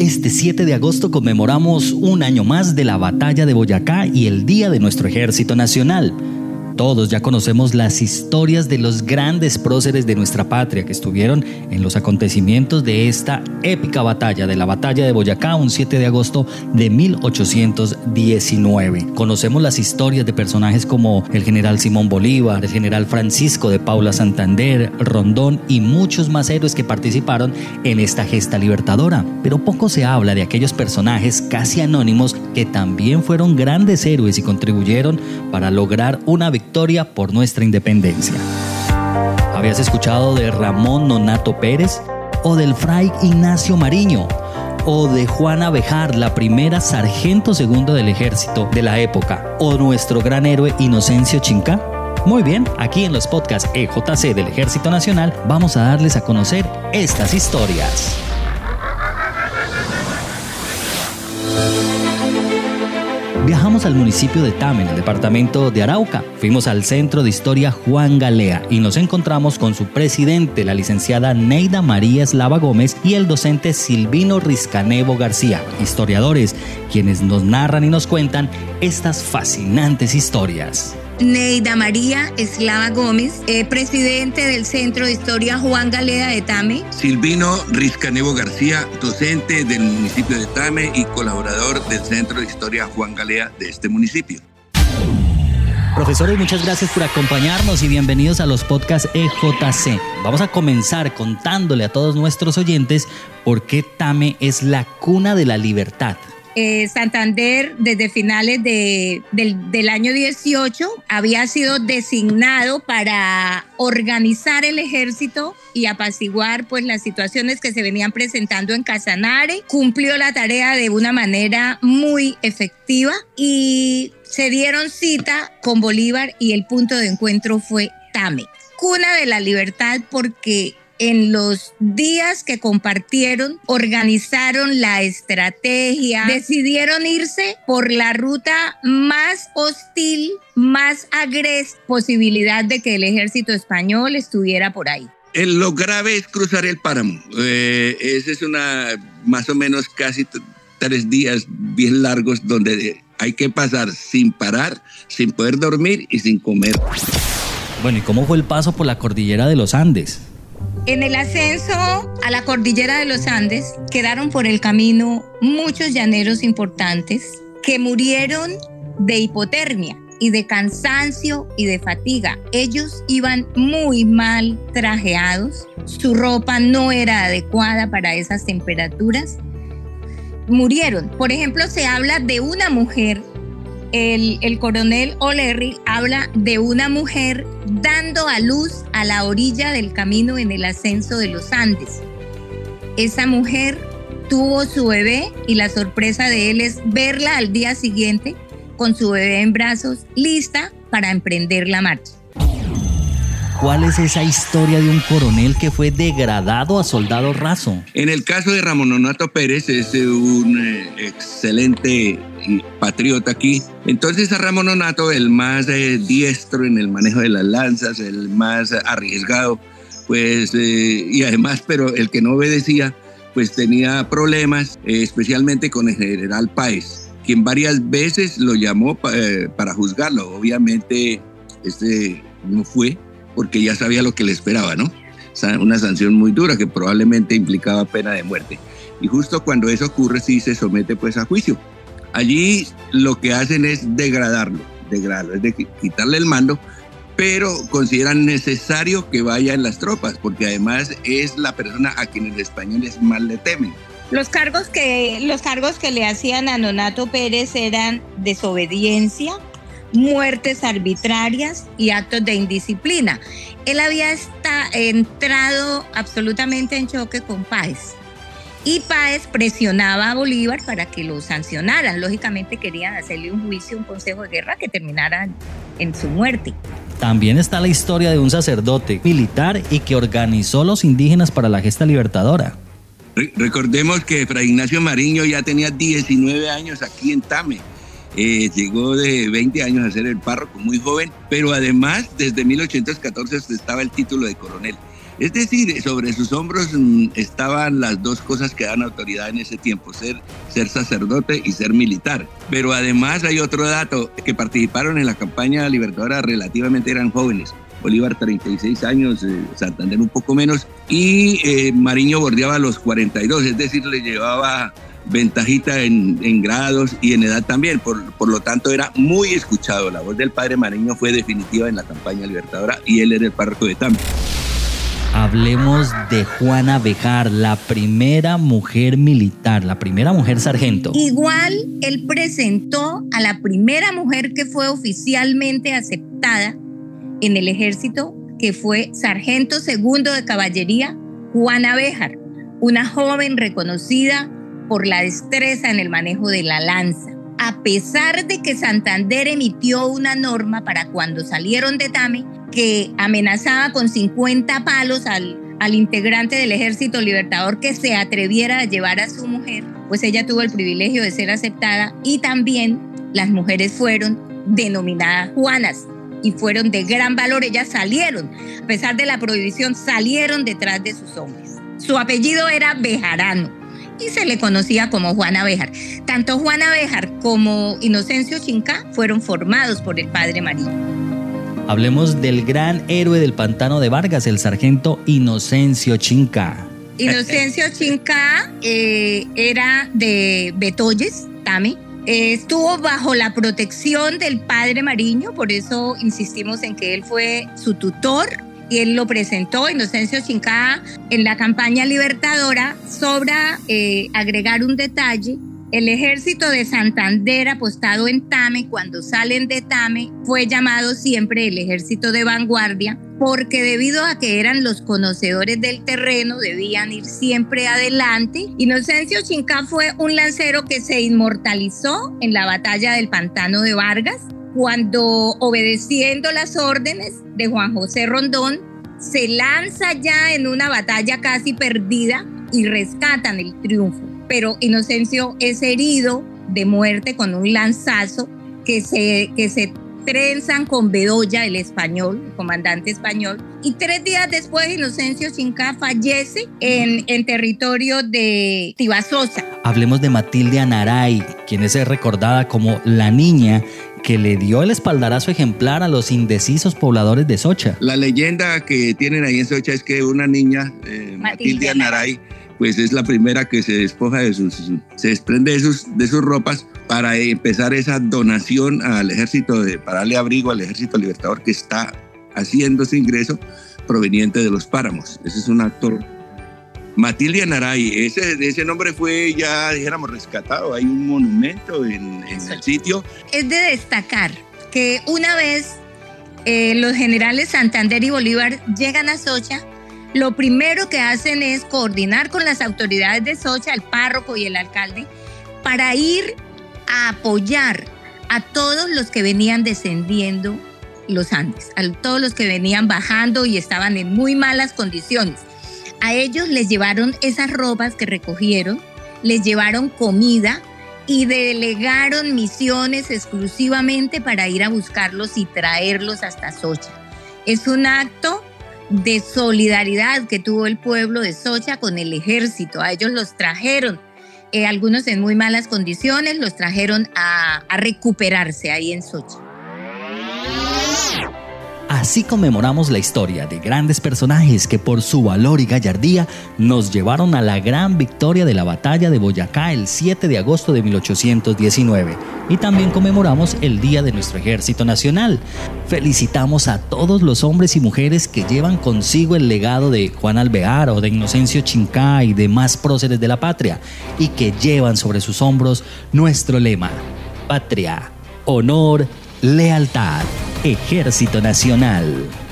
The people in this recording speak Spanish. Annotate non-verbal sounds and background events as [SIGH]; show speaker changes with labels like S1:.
S1: Este 7 de agosto conmemoramos un año más de la batalla de Boyacá y el Día de nuestro Ejército Nacional. Todos ya conocemos las historias de los grandes próceres de nuestra patria que estuvieron en los acontecimientos de esta épica batalla, de la batalla de Boyacá, un 7 de agosto de 1819. Conocemos las historias de personajes como el general Simón Bolívar, el general Francisco de Paula Santander, Rondón y muchos más héroes que participaron en esta gesta libertadora. Pero poco se habla de aquellos personajes casi anónimos que también fueron grandes héroes y contribuyeron para lograr una victoria por nuestra independencia. ¿Habías escuchado de Ramón Nonato Pérez? ¿O del fray Ignacio Mariño? ¿O de Juana Bejar, la primera sargento segundo del ejército de la época? ¿O nuestro gran héroe Inocencio Chinca? Muy bien, aquí en los podcasts EJC del Ejército Nacional vamos a darles a conocer estas historias. Viajamos al municipio de Tame, en el departamento de Arauca. Fuimos al Centro de Historia Juan Galea y nos encontramos con su presidente, la licenciada Neida María Eslava Gómez, y el docente Silvino Rizcanevo García, historiadores, quienes nos narran y nos cuentan estas fascinantes historias.
S2: Neida María Eslava Gómez, eh, presidente del Centro de Historia Juan Galea de Tame.
S3: Silvino Rizcanevo García, docente del municipio de Tame y colaborador del Centro de Historia Juan Galea de este municipio.
S1: Profesores, muchas gracias por acompañarnos y bienvenidos a los podcasts EJC. Vamos a comenzar contándole a todos nuestros oyentes por qué Tame es la cuna de la libertad.
S2: Eh, Santander desde finales del, del, año 18 había sido designado para organizar el ejército y apaciguar pues las situaciones que se venían presentando en Casanare. Cumplió la tarea de una manera muy efectiva y se dieron cita con Bolívar y el punto de encuentro fue Tame. Cuna de la libertad porque en los días que compartieron, organizaron la estrategia, decidieron irse por la ruta más hostil, más agres, posibilidad de que el ejército español estuviera por ahí.
S3: lo grave es cruzar el páramo. Eh, ese es una, más o menos casi tres días bien largos donde hay que pasar sin parar, sin poder dormir y sin comer.
S1: Bueno, ¿y cómo fue el paso por la cordillera de los Andes?
S2: En el ascenso a la cordillera de los Andes quedaron por el camino muchos llaneros importantes que murieron de hipotermia y de cansancio y de fatiga. Ellos iban muy mal trajeados, su ropa no era adecuada para esas temperaturas. Murieron. Por ejemplo, se habla de una mujer el, coronel O'Leary habla de una mujer dando a luz a la orilla del camino en el ascenso de los Andes. Esa mujer tuvo su bebé y la sorpresa de él es verla al día siguiente con su bebé en brazos, lista para emprender la marcha.
S1: ¿Cuál es esa historia de un coronel que fue degradado a soldado raso?
S3: En el caso de Ramón Nonato Pérez, es un eh, excelente patriota aquí. Entonces a Ramón Nonato, el más eh, diestro en el manejo de las lanzas, el más arriesgado, pues, eh, y además, pero el que no obedecía, pues tenía problemas, especialmente con el general Páez, quien varias veces lo llamó para juzgarlo. Obviamente, este no fue porque ya sabía lo que le esperaba, ¿no? Una sanción muy dura que probablemente implicaba pena de muerte. Y justo cuando eso ocurre, sí se somete pues a juicio. Allí lo que hacen es degradarlo, degradarlo, es decir, quitarle el mando, pero consideran necesario que vaya en las tropas, porque además es la persona a quien los españoles más le temen.
S2: Los cargos que, los cargos que le hacían a Nonato Pérez eran desobediencia, muertes arbitrarias y actos de indisciplina. Él había entrado absolutamente en choque con Páez. Y Páez presionaba a Bolívar para que lo sancionaran. Lógicamente querían hacerle un juicio, un consejo de guerra que terminara en su muerte.
S1: También está la historia de un sacerdote militar y que organizó los indígenas para la gesta libertadora.
S3: Recordemos que Fray Ignacio Mariño ya tenía 19 años aquí en Tame eh, llegó de 20 años a ser el párroco, muy joven, pero además desde 1814 estaba el título de coronel. Es decir, sobre sus hombros mm, estaban las dos cosas que dan autoridad en ese tiempo, ser, ser sacerdote y ser militar. Pero además hay otro dato, que participaron en la campaña libertadora relativamente eran jóvenes. Bolívar 36 años, eh, Santander un poco menos, y eh, Mariño bordeaba los 42, es decir, le llevaba ventajita en, grados y en edad también, por, por, lo tanto era muy escuchado. La voz del padre Mariño fue definitiva en la campaña libertadora y él era el párroco de Tampa.
S1: Hablemos de Juana Bejar, la primera mujer militar, la primera mujer sargento.
S2: Igual él presentó a la primera mujer que fue oficialmente aceptada en el ejército, que fue sargento segundo de caballería, Juana Béjar, una joven reconocida por la destreza en el manejo de la lanza. A pesar de que Santander emitió una norma para cuando salieron de Tame que amenazaba con 50 palos al, al integrante del ejército libertador que se atreviera a llevar a su mujer, pues ella tuvo el privilegio de ser aceptada y también las mujeres fueron denominadas Juanas, y fueron de gran valor. Ellas salieron, a pesar de la prohibición, salieron detrás de sus hombres. Su apellido era Bejarano y se le conocía como Juana Bejar. Tanto Juana Bejar como Inocencio Chinca fueron formados por el padre María.
S1: Hablemos del gran héroe del pantano de Vargas, el sargento Inocencio Chinca. [LAUGHS]
S2: Inocencio Chinca eh, era de Betoyes, Tame, estuvo bajo la protección del padre Mariño, por eso insistimos en que él fue su tutor y él lo presentó, Inocencio Chincá, en la campaña libertadora. Sobra eh, agregar un detalle. El ejército de Santander apostado en Tame, cuando salen de Tame, fue llamado siempre el ejército de vanguardia porque debido a que eran los conocedores del terreno, debían ir siempre adelante. Inocencio Chinca fue un lancero que se inmortalizó en la batalla del Pantano de Vargas, cuando obedeciendo las órdenes de Juan José Rondón, se lanza ya en una batalla casi perdida y rescatan el triunfo. Pero Inocencio es herido de muerte con un lanzazo que se, que se trenzan con Bedoya, el español, el comandante español, y tres días después Inocencio Chinca fallece en, en territorio de Tibasosa.
S1: Hablemos de Matilde Anaray, quien es recordada como la niña que le dio el espaldarazo ejemplar a los indecisos pobladores de Socha.
S3: La leyenda que tienen ahí en Socha es que una niña, eh, Matilde Anaray, pues es la primera que se despoja de sus, se desprende de sus, de sus ropas para empezar esa donación al ejército, de, para darle abrigo al ejército libertador que está haciendo ese ingreso proveniente de los páramos. Ese es un actor. Matilde Anaray, ese, ese nombre fue ya, dijéramos, rescatado. Hay un monumento en, el sitio.
S2: Es de destacar que una vez eh, los generales Santander y Bolívar llegan a Socha, lo primero que hacen es coordinar con las autoridades de Socha, el párroco y el alcalde, para ir a apoyar a todos los que venían descendiendo los Andes, a todos los que venían bajando y estaban en muy malas condiciones. A ellos les llevaron esas ropas que recogieron, les llevaron comida y delegaron misiones exclusivamente para ir a buscarlos y traerlos hasta Socha. Es un acto de solidaridad que tuvo el pueblo de Socha con el ejército. A ellos los trajeron, eh, algunos en muy malas condiciones, los trajeron a, a recuperarse ahí en Socha.
S1: Así conmemoramos la historia de grandes personajes que por su valor y gallardía nos llevaron a la gran victoria de la batalla de Boyacá el 7 de agosto de 1819. Y también conmemoramos el Día de nuestro Ejército Nacional. Felicitamos a todos los hombres y mujeres que llevan consigo el legado de Juan Alvear o de Inocencio Chincá y demás próceres de la patria y que llevan sobre sus hombros nuestro lema, patria, honor, lealtad. Ejército Nacional.